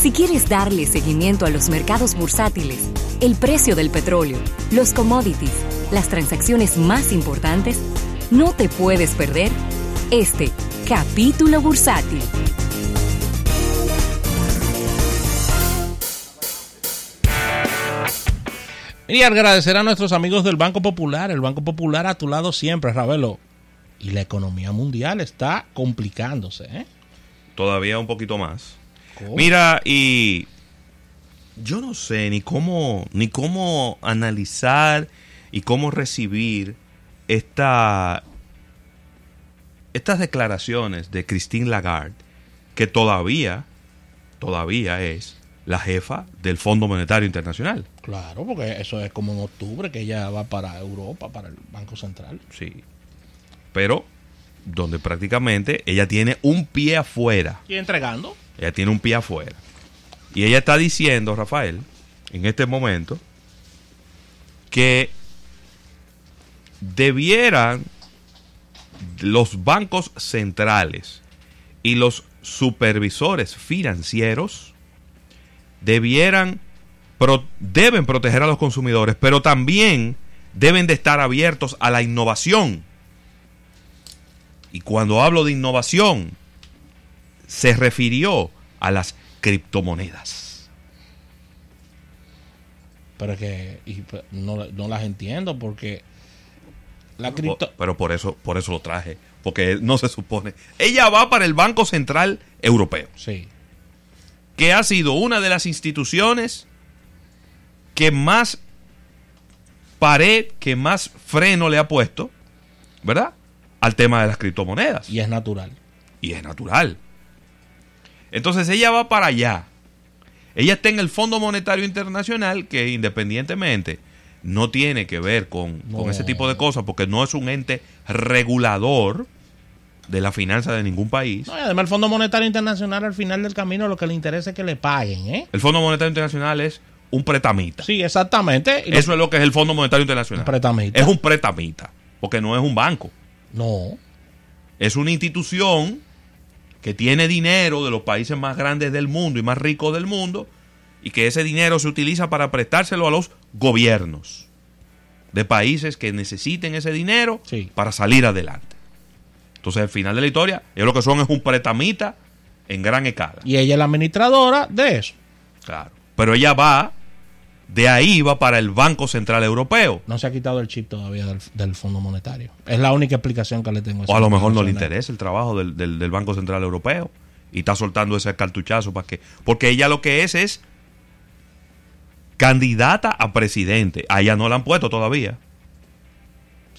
Si quieres darle seguimiento a los mercados bursátiles, el precio del petróleo, los commodities, las transacciones más importantes, no te puedes perder este capítulo bursátil. Y agradecer a nuestros amigos del Banco Popular, el Banco Popular a tu lado siempre, Ravelo. Y la economía mundial está complicándose, ¿eh? Todavía un poquito más. Mira, y yo no sé ni cómo, ni cómo analizar y cómo recibir esta, estas declaraciones de Christine Lagarde, que todavía, todavía es la jefa del Fondo Monetario Internacional. Claro, porque eso es como en octubre que ella va para Europa, para el Banco Central. Sí. Pero donde prácticamente ella tiene un pie afuera. Y entregando. Ella tiene un pie afuera. Y ella está diciendo, Rafael, en este momento, que debieran los bancos centrales y los supervisores financieros debieran deben proteger a los consumidores, pero también deben de estar abiertos a la innovación. Y cuando hablo de innovación, se refirió a las criptomonedas. Pero que no, no, las entiendo porque la cripto... Pero por eso, por eso lo traje, porque no se supone. Ella va para el Banco Central Europeo. Sí. Que ha sido una de las instituciones que más pared, que más freno le ha puesto, ¿verdad? Al tema de las criptomonedas. Y es natural. Y es natural. Entonces ella va para allá. Ella está en el Fondo Monetario Internacional que independientemente no tiene que ver con, ese tipo de cosas porque no es un ente regulador de la finanza de ningún país. además el Fondo Monetario Internacional al final del camino lo que le interesa es que le paguen. ¿eh? El Fondo Monetario Internacional es un pretamita. Sí, exactamente. Eso es lo que es el Fondo Monetario Internacional. Un pretamita. Es un pretamita, porque no es un banco. No. Es una institución que tiene dinero de los países más grandes del mundo y más ricos del mundo y que ese dinero se utiliza para prestárselo a los gobiernos de países que necesiten ese dinero para salir adelante. Entonces, al final de la historia, ellos lo que son es un pretamita en gran escala. Y ella es la administradora de eso. Claro. Pero ella va de ahí va para el Banco Central Europeo. No se ha quitado el chip todavía del, Fondo Monetario. Es la única explicación que le tengo. A o a lo mejor no le interesa el trabajo del, Banco Central Europeo y está soltando ese cartuchazo para que... Porque ella lo que es es candidata a presidente. A ella no la han puesto todavía.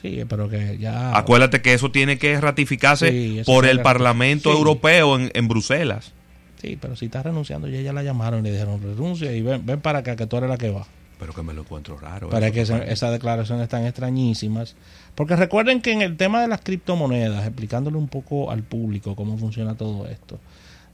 Sí, pero que ya... Acuérdate que eso tiene que ratificarse por el Parlamento Europeo en, en Bruselas. Sí, pero si está renunciando, ya ella la llamaron y le dijeron renuncia y ven, ven para acá, que tú eres la que va. Pero que me lo encuentro raro. Para que esas declaraciones están extrañísimas. Porque recuerden que en el tema de las criptomonedas, explicándole un poco al público cómo funciona todo esto,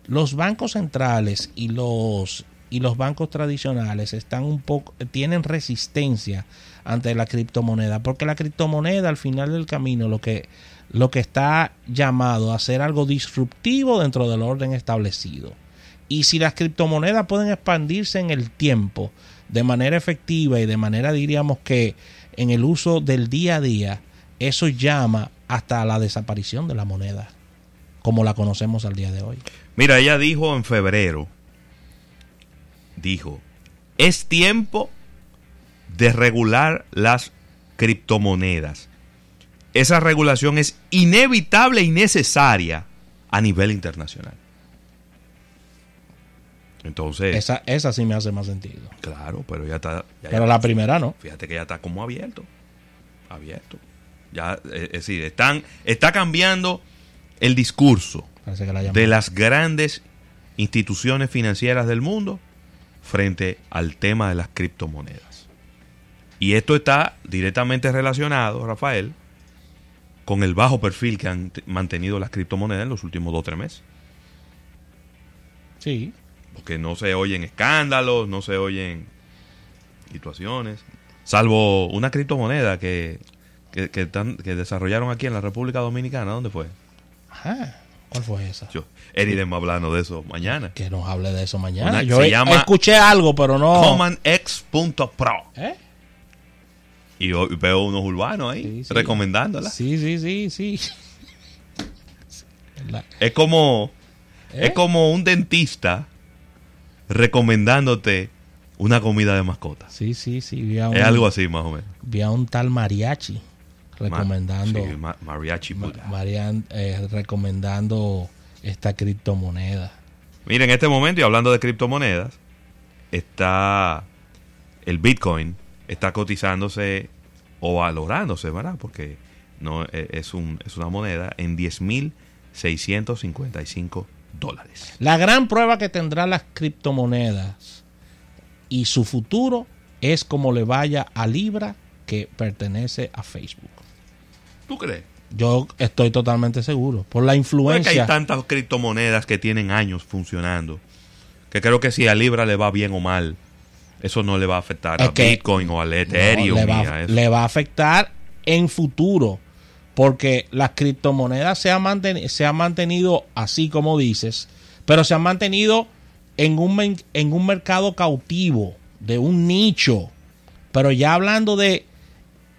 los bancos centrales y los y los bancos tradicionales están un poco tienen resistencia ante la criptomoneda, porque la criptomoneda al final del camino lo que lo que está llamado a ser algo disruptivo dentro del orden establecido. Y si las criptomonedas pueden expandirse en el tiempo de manera efectiva y de manera diríamos que en el uso del día a día, eso llama hasta la desaparición de la moneda, como la conocemos al día de hoy. Mira, ella dijo en febrero, dijo, es tiempo de regular las criptomonedas esa regulación es inevitable y necesaria a nivel internacional. Entonces. Esa, esa sí me hace más sentido. Claro, pero ya está. pero la primera no. Fíjate que ya está como abierto. Abierto. Ya, eh, es decir, están, está cambiando el discurso de las grandes instituciones financieras del mundo frente al tema de las criptomonedas. Y esto está directamente relacionado, Rafael, con el bajo perfil que han mantenido las criptomonedas en los últimos dos o tres meses. Sí. Porque no se oyen escándalos, no se oyen situaciones, salvo una criptomoneda que, que, desarrollaron aquí en la República Dominicana. ¿Dónde fue? Ajá. ¿Cuál fue esa? Yo, va hablando de eso mañana. Que nos hable de eso mañana. Yo escuché algo, pero no. CommonX.pro. ¿Eh? Y veo unos urbanos ahí recomendándola. Sí, sí, sí, sí. Es como, es ¿Eh? como un dentista recomendándote una comida de mascota. Sí, sí, sí. es algo así más o menos. Vi a un tal mariachi recomendando. sí, mariachi eh, recomendando esta criptomoneda. Mira, en este momento, y hablando de criptomonedas, está el Bitcoin, está cotizándose o valorándose, ¿verdad? Porque no e, es, un, es una moneda en 10.655 dólares. La gran prueba que tendrán las criptomonedas y su futuro es como le vaya a Libra que pertenece a Facebook. ¿Tú crees? Yo estoy totalmente seguro. Por la influencia. que hay tantas criptomonedas que tienen años funcionando. Que creo que si a Libra le va bien o mal, eso no le va a afectar a Bitcoin o al Ethereum. le, va, a afectar en futuro. Porque las criptomonedas se han, se han mantenido así como dices, pero se han mantenido en un, en un mercado cautivo, de un nicho. Pero ya hablando de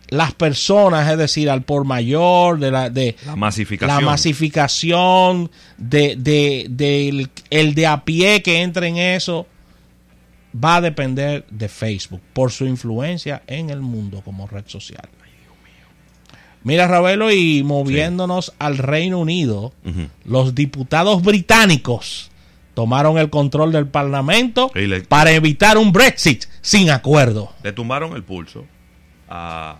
las personas, es decir, al por mayor, de la, de la masificación, la masificación de, de, el de a pie que entre en eso, va a depender de Facebook por su influencia en el mundo como red social. Mira, Ravelo, y moviéndonos al Reino Unido, los diputados británicos tomaron el control del Parlamento para evitar un Brexit sin acuerdo. Le tumbaron el pulso a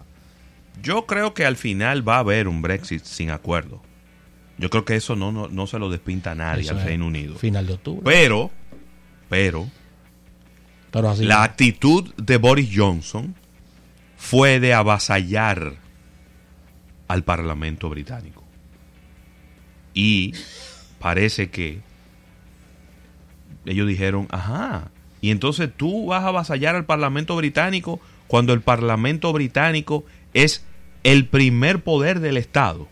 yo creo que al final va a haber un Brexit sin acuerdo. Yo creo que eso no, no, se lo despinta a nadie al Reino Unido. Final de octubre. Pero, pero, pero la actitud de Boris Johnson fue de avasallar al Parlamento británico. Y parece que ellos dijeron, ajá, y entonces tú vas a avasallar al Parlamento británico cuando el Parlamento británico es el primer poder del Estado.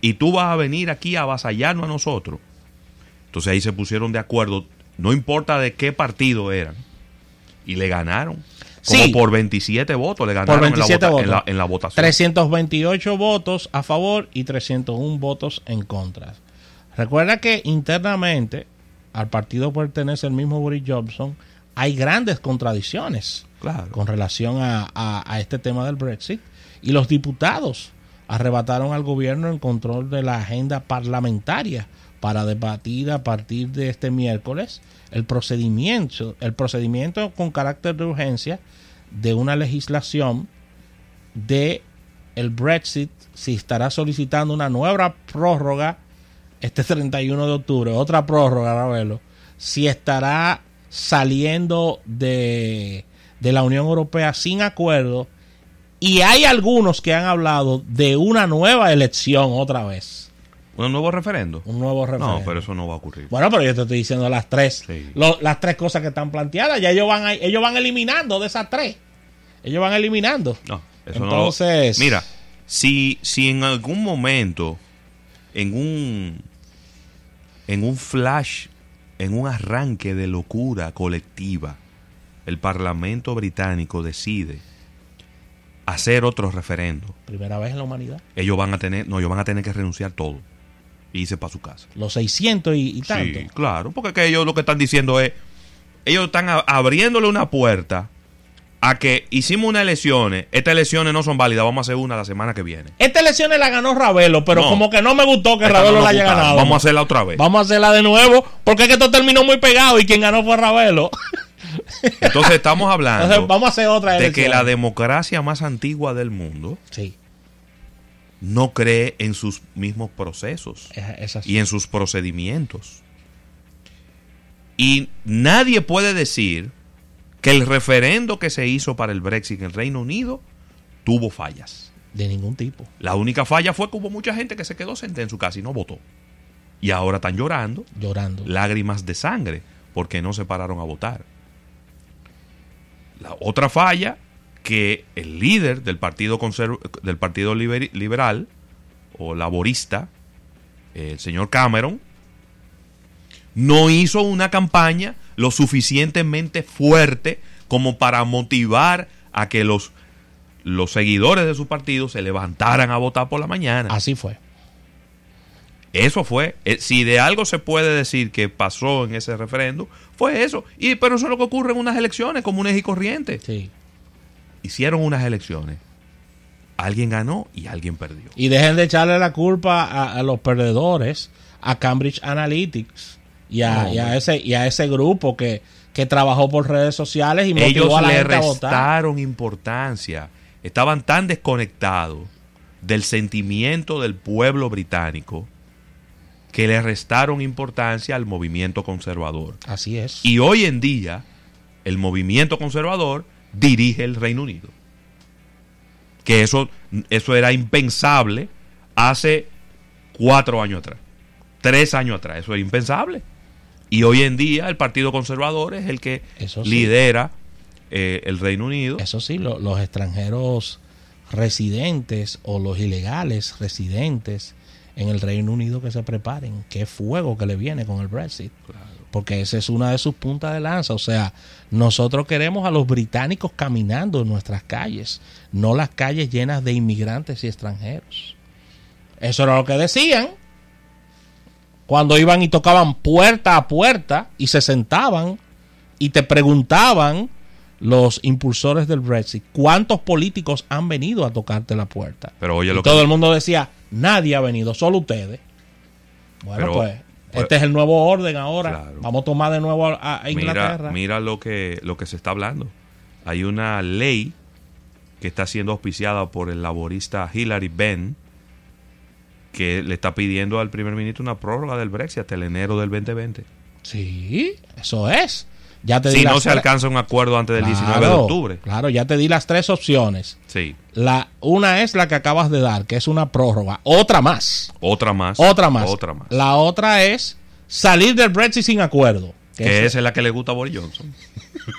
Y tú vas a venir aquí a avasallarnos a nosotros. Entonces ahí se pusieron de acuerdo, no importa de qué partido eran. Y le ganaron. Como por 27 votos le ganaron en, la en, la, votación. 328 votos a favor y 301 votos en contra. Recuerda que internamente al partido pertenece el mismo Boris Johnson. Hay grandes contradicciones con relación a este tema del Brexit y los diputados arrebataron al gobierno el control de la agenda parlamentaria para debatir a partir de este miércoles el procedimiento, el procedimiento con carácter de urgencia de una legislación de el Brexit si estará solicitando una nueva prórroga este 31 de octubre, otra prórroga, Ravelo, si estará saliendo de, de la Unión Europea sin acuerdo y hay algunos que han hablado de una nueva elección otra vez. ¿Un nuevo referendo? Un nuevo referendo. No, pero eso no va a ocurrir. Bueno, pero yo te estoy diciendo las tres, las tres cosas que están planteadas. Ya ellos van, ellos van eliminando de esas tres. Ellos van eliminando. No, eso Entonces, no. Mira, si, si en algún momento, en un, en un flash, en un arranque de locura colectiva, el Parlamento británico decide hacer otro referendo. Primera vez en la humanidad. Ellos van a tener, no, ellos van a tener que renunciar todo y irse para su casa. Los 600 y, y tanto. Sí, claro, porque ellos lo que están diciendo es, ellos están abriéndole una puerta a que hicimos unas elecciones, estas elecciones no son válidas, vamos a hacer una la semana que viene. Estas elecciones la ganó Ravelo, pero como que no me gustó que Ravelo la haya ganado. Vamos a hacerla otra vez. Vamos a hacerla de nuevo, porque es que esto terminó muy pegado y quien ganó fue Ravelo. Entonces estamos hablando vamos a hacer otra de que la democracia más antigua del mundo no cree en sus mismos procesos y en sus procedimientos. Y nadie puede decir que el referendo que se hizo para el Brexit en el Reino Unido tuvo fallas. De ningún tipo. La única falla fue que hubo mucha gente que se quedó sentada en su casa y no votó. Y ahora están llorando. Llorando. Lágrimas de sangre porque no se pararon a votar. La otra falla que el líder del Partido, del partido Liberal o Laborista el señor Cameron no hizo una campaña lo suficientemente fuerte como para motivar a que los, los seguidores de su partido se levantaran a votar por la mañana. Así fue. Eso fue, eh, si de algo se puede decir que pasó en ese referéndum, fue eso. Y, pero eso es lo que ocurre en unas elecciones comunes y corrientes. Sí. Hicieron unas elecciones. Alguien ganó y alguien perdió. Y dejen de echarle la culpa a, los perdedores, a Cambridge Analytics y a, ese, y a ese grupo que, que trabajó por redes sociales y motivó a la le restaron importancia. Estaban tan desconectados del sentimiento del pueblo británico que le restaron importancia al movimiento conservador. Así es. Y hoy en día, el movimiento conservador dirige el Reino Unido. Que eso, eso era impensable hace cuatro años atrás, tres años atrás, eso era impensable. Y hoy en día el Partido Conservador es el que lidera eh, el Reino Unido. Eso sí, los extranjeros residentes o los ilegales residentes en el Reino Unido que se preparen. Qué fuego que le viene con el Brexit. Porque esa es una de sus puntas de lanza. O sea, nosotros queremos a los británicos caminando en nuestras calles, no las calles llenas de inmigrantes y extranjeros. Eso era lo que decían. Cuando iban y tocaban puerta a puerta y se sentaban y te preguntaban los impulsores del Brexit, ¿cuántos políticos han venido a tocarte la puerta? Pero oye, lo todo el mundo decía, nadie ha venido, solo ustedes. Bueno, pues, pues, este es el nuevo orden ahora. Vamos a tomar de nuevo a, Inglaterra. Mira, lo que lo que se está hablando. Hay una ley que está siendo auspiciada por el laborista Hillary Benn que le está pidiendo al primer ministro una prórroga del Brexit hasta el enero del 2020. Sí, eso es si no se alcanza un acuerdo antes del 19 de octubre. Claro, ya te di las tres opciones. Sí. La, una es la que acabas de dar, que es una prórroga. Otra más. Otra más. Otra más. Otra más. La otra es salir del Brexit sin acuerdo. Que, esa es la que le gusta a Boris Johnson.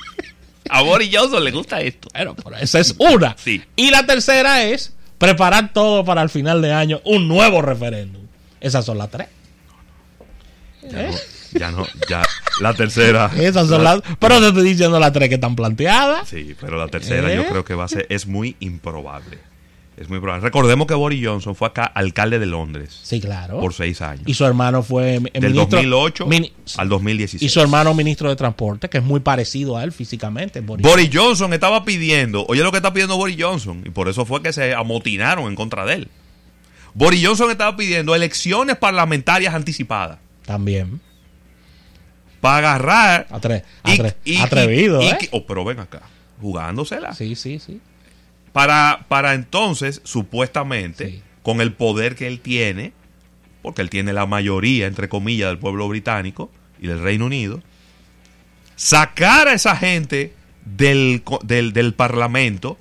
a Boris Johnson le gusta esto. Pero, esa es una. Sí. Y la tercera es preparar todo para el final de año un nuevo referéndum. Esas son las tres. ¿Eh? Ya no, ya. La tercera. Esas son las. Pero te estoy diciendo las tres que están planteadas. Sí, pero la tercera yo ¿Eh? creo que va a ser. Es muy improbable. Es muy probable. Recordemos que Boris Johnson fue acá alcalde de Londres. Sí, claro. Por seis años. Y su hermano fue Del 2008 al 2016. Y su hermano ministro de Transporte, que es muy parecido a él físicamente. Boris, Johnson estaba pidiendo, oye lo que está pidiendo Boris Johnson, y por eso fue que se amotinaron en contra de él. Boris Johnson estaba pidiendo elecciones parlamentarias anticipadas. También para agarrar. atrevido, ¿eh? oh, pero ven acá, jugándosela. Sí, sí, sí. Para, para entonces, supuestamente, con el poder que él tiene, porque él tiene la mayoría, entre comillas, del pueblo británico y del Reino Unido, sacar a esa gente del, del, Parlamento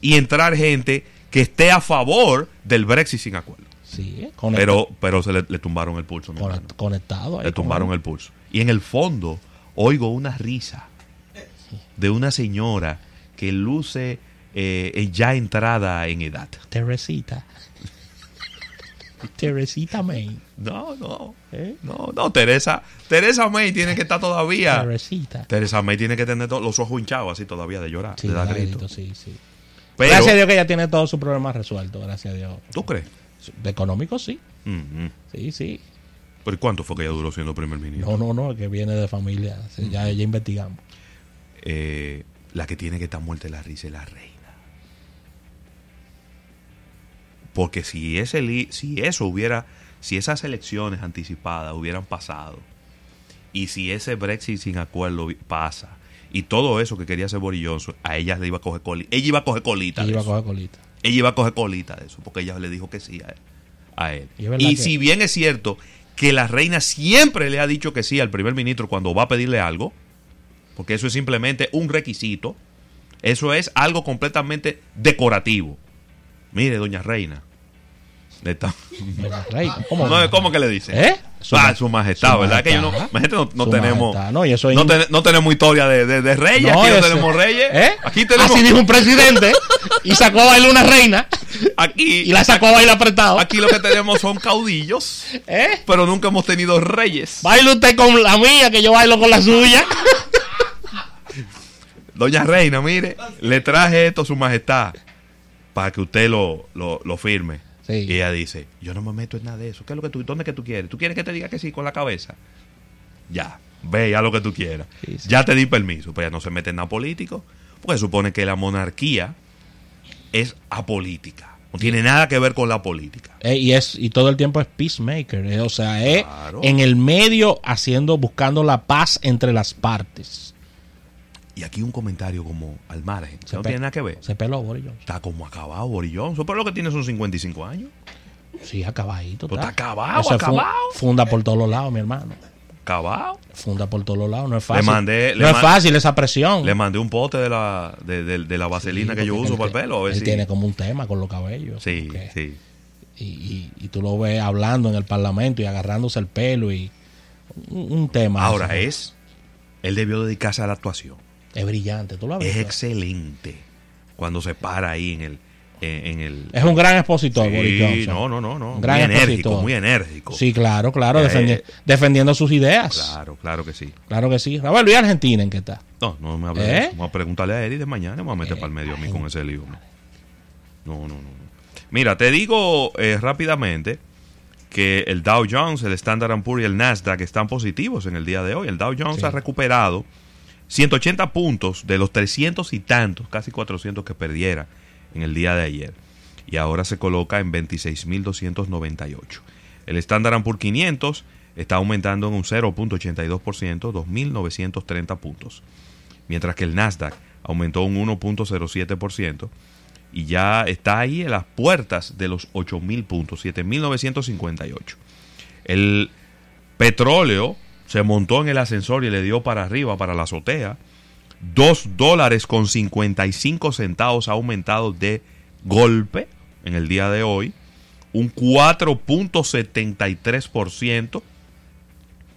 y entrar gente que esté a favor del Brexit sin acuerdo. Sí, pero, pero se le, tumbaron el pulso. Conectado. le tumbaron el pulso. Y en el fondo oigo una risa de una señora que luce eh, ya entrada en edad. Teresita. Teresita May. No, no. ¿Eh? No, no, Teresa. Teresa May tiene que estar todavía. Teresita. Teresa May tiene que tener los ojos hinchados así todavía de llorar, sí, de dar Sí, sí. gracias a Dios que ella tiene todos sus problemas resueltos, gracias a Dios. ¿Tú crees? De económico sí. Sí, sí. ¿Pero cuánto fue que ella duró siendo primer ministro? No, no, no, que viene de familia. Ya, ya investigamos. Eh, la que tiene que estar muerta es la risa es la reina. Porque si, ese, si eso hubiera, si esas elecciones anticipadas hubieran pasado, y si ese Brexit sin acuerdo pasa, y todo eso que quería hacer Boris Johnson, a ella le iba a coger colita. Ella iba a coger colita. Ella iba a coger colita. Ella iba a coger colita de eso, porque ella le dijo que sí a él. Y, si bien es cierto que la reina siempre le ha dicho que sí al primer ministro cuando va a pedirle algo, porque eso es simplemente un requisito, eso es algo completamente decorativo. Mire, doña reina. ¿Cómo, ¿Cómo, que le dice? ¿Eh? Su, ah, su majestad, ¿verdad? Que yo no, no, tenemos no, eso no, no, tenemos historia de, de, de reyes, aquí no tenemos reyes. ¿Eh? Aquí tenemos Así dijo un presidente y sacó a bailar una reina. Aquí. Y la sacó a bailar apretado. Aquí lo que tenemos son caudillos. ¿Eh? Pero nunca hemos tenido reyes. Baila usted con la mía, que yo bailo con la suya. Doña Reina, mire, le traje esto a su majestad para que usted lo, lo, firme. Y ella dice, yo no me meto en nada de eso. ¿Qué es lo que tú, ¿Dónde que tú quieres? ¿Tú quieres que te diga que sí con la cabeza? Ya, ve ya lo que tú quieras. Ya te di permiso. Pues ya no se mete en nada político. Porque supone que la monarquía es apolítica. No tiene nada que ver con la política. Eh, y es y todo el tiempo es peacemaker, eh, o sea, es en el medio haciendo buscando la paz entre las partes. Y aquí un comentario como al margen. no tiene nada que ver. Se peló Boris Está como acabado Boris Johnson. Pero lo que tiene son 55 años. Sí, acabadito. está acabado, acabado. Funda por todos los lados, mi hermano. Acabado. Funda por todos los lados. No es fácil. Le mandé, no es fácil esa presión. Le mandé un pote de la, de, la vaselina que yo uso para el pelo. él tiene como un tema con los cabellos. Sí, sí. Y, y, tú lo ves hablando en el parlamento y agarrándose el pelo y un, tema. Ahora es, él debió dedicarse a la actuación. Es brillante, tú lo Es excelente cuando se para ahí en el, en el... Es un gran expositor, sí, No, no, no, no. Gran muy enérgico, muy enérgico. Sí, claro, claro, eh, defendiendo sus ideas. Claro, claro que sí. Claro que sí. Raúl, ¿y Argentina en qué está? No, no me hables ¿Eh? Vamos a preguntarle a Eddie de mañana vamos a meter para el medio a mí con ese lío. No, no, no. Mira, te digo eh, rápidamente que el Dow Jones, el Standard Poor's y el Nasdaq están positivos en el día de hoy. El Dow Jones ha recuperado 180 puntos de los 300 y tantos, casi 400 que perdiera en el día de ayer. Y ahora se coloca en 26.298. El Standard Poor's 500 está aumentando en un 0.82%, 2.930 puntos. Mientras que el Nasdaq aumentó un 1.07% y ya está ahí en las puertas de los 8.000 puntos, 7.958. El petróleo se montó en el ascensor y le dio para arriba, para la azotea. 2 dólares con 55 centavos aumentado de golpe en el día de hoy. Un 4.73%.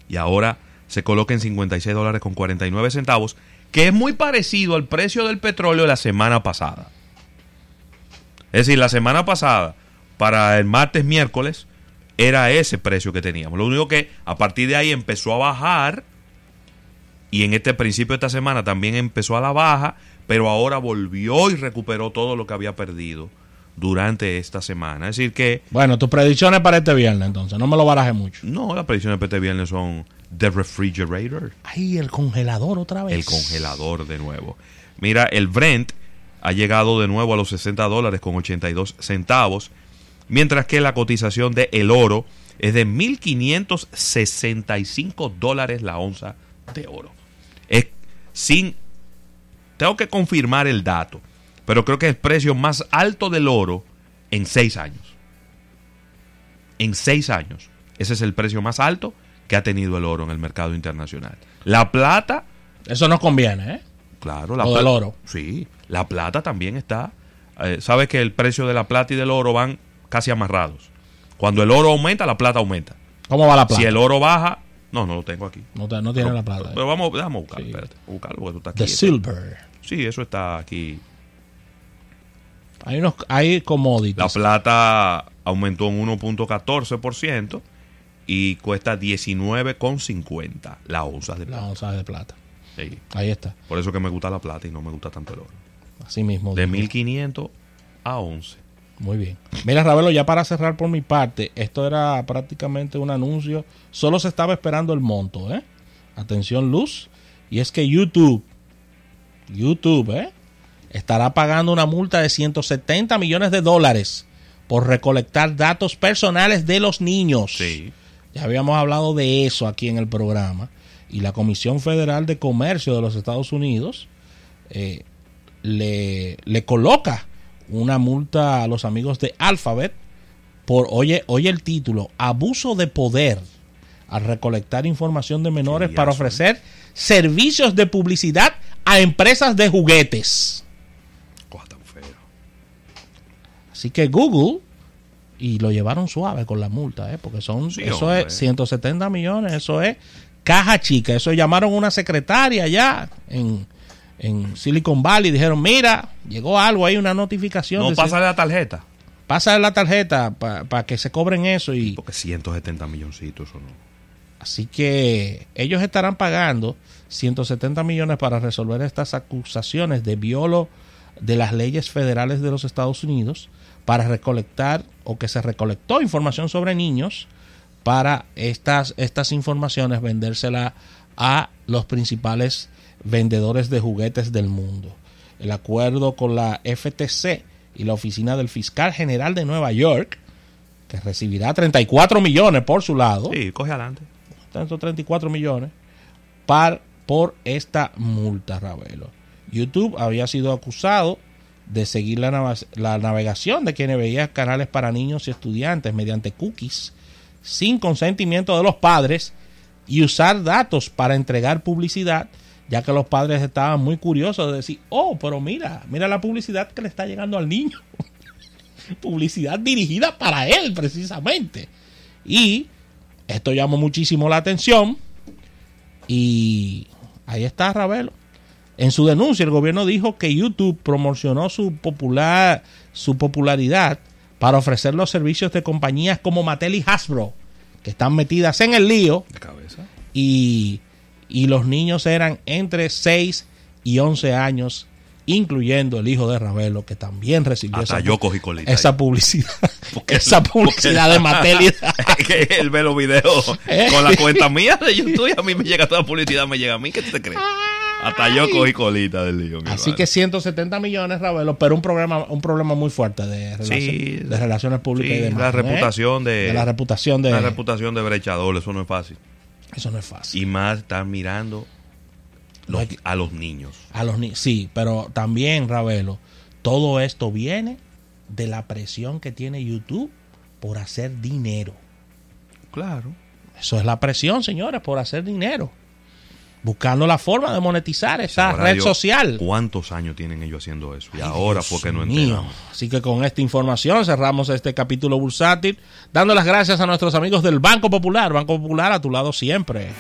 Y ahora se coloca en 56 dólares con 49 centavos, que es muy parecido al precio del petróleo la semana pasada. Es decir, la semana pasada, para el martes, miércoles, era ese precio que teníamos. Lo único que a partir de ahí empezó a bajar y en este principio de esta semana también empezó a la baja, pero ahora volvió y recuperó todo lo que había perdido durante esta semana. Es decir que... Bueno, tus predicciones para este viernes entonces, no me lo baraje mucho. No, las predicciones para este viernes son The Refrigerator. Ay, el congelador otra vez. El congelador de nuevo. Mira, el Brent ha llegado de nuevo a los 60 dólares con 82 centavos mientras que la cotización de el oro es de 1.565 dólares la onza de oro. Es sin... Tengo que confirmar el dato, pero creo que es el precio más alto del oro en seis años. En seis años. Ese es el precio más alto que ha tenido el oro en el mercado internacional. La plata... Eso nos conviene, ¿eh? Claro, la plata. oro. Sí, la plata también está... Eh, Sabes que el precio de la plata y del oro van casi amarrados. Cuando el oro aumenta, la plata aumenta. ¿Cómo va la plata? Si el oro baja, no, no lo tengo aquí. No, no tiene la plata. Pero vamos, espérate, buscarlo porque tú estás aquí. The silver. Sí, eso está aquí. Hay unos hay commodities. La plata aumentó un 1.14% y cuesta 19,50 la onza de plata. La onza de plata. Sí. Ahí está. Por eso que me gusta la plata y no me gusta tanto el oro. Así mismo. De 1500 a 11. Muy bien. Mira, Ravelo, ya para cerrar por mi parte, esto era prácticamente un anuncio. Solo se estaba esperando el monto, ¿eh? Atención, luz. Y es que YouTube, YouTube, ¿eh? Estará pagando una multa de 170 millones de dólares por recolectar datos personales de los niños. Sí. Ya habíamos hablado de eso aquí en el programa. Y la Comisión Federal de Comercio de los Estados Unidos eh, le, le coloca una multa a los amigos de Alphabet por, oye, oye el título, abuso de poder al recolectar información de menores para ofrecer servicios de publicidad a empresas de juguetes. Así que Google, y lo llevaron suave con la multa, ¿eh? porque son, eso es 170 millones, eso es caja chica, eso llamaron una secretaria ya en, en Silicon Valley dijeron, mira, llegó algo ahí, una notificación. No pasa la tarjeta. pasa la tarjeta para que se cobren eso y... Porque 170 milloncitos o no. Así que ellos estarán pagando 170 millones para resolver estas acusaciones de violo de las leyes federales de los Estados Unidos para recolectar o que se recolectó información sobre niños para estas, estas informaciones vendérselas a los principales vendedores de juguetes del mundo. El acuerdo con la FTC y la Oficina del Fiscal General de Nueva York, que recibirá 34 millones por su lado. Sí, coge adelante. 34 millones par, por esta multa, Ravelo. YouTube había sido acusado de seguir la, la navegación de quienes veían canales para niños y estudiantes mediante cookies sin consentimiento de los padres y usar datos para entregar publicidad, ya que los padres estaban muy curiosos de decir, oh, pero mira, mira la publicidad que le está llegando al niño. publicidad dirigida para él, precisamente. Y esto llamó muchísimo la atención. Y ahí está Ravelo. En su denuncia, el gobierno dijo que YouTube promocionó su, popular, su popularidad para ofrecer los servicios de compañías como Mattel y Hasbro, que están metidas en el lío. De cabeza. Y, y los niños eran entre 6 y 11 años, incluyendo el hijo de Ravelo, que también recibió esa, esa publicidad. esa publicidad de Mattel. él ve los videos con la cuenta mía de YouTube y a mí me llega toda la publicidad, me llega a mí. ¿Qué te crees? Hasta yo cogí colita del lío. Así que 170 millones, Ravelo, pero un problema, un problema muy fuerte de, de relaciones públicas y demás. La reputación de, la reputación de la reputación de brechador, eso no es fácil. Eso no es fácil. Y más estar mirando a los niños. A los niños, sí, pero también, Ravelo, todo esto viene de la presión que tiene YouTube por hacer dinero. Claro. Eso es la presión, señores, por hacer dinero buscando la forma de monetizar esa red social. ¿Cuántos años tienen ellos haciendo eso? Y ahora, porque no entiendo. Así que con esta información cerramos este capítulo bursátil, dando las gracias a nuestros amigos del Banco Popular. Banco Popular a tu lado siempre.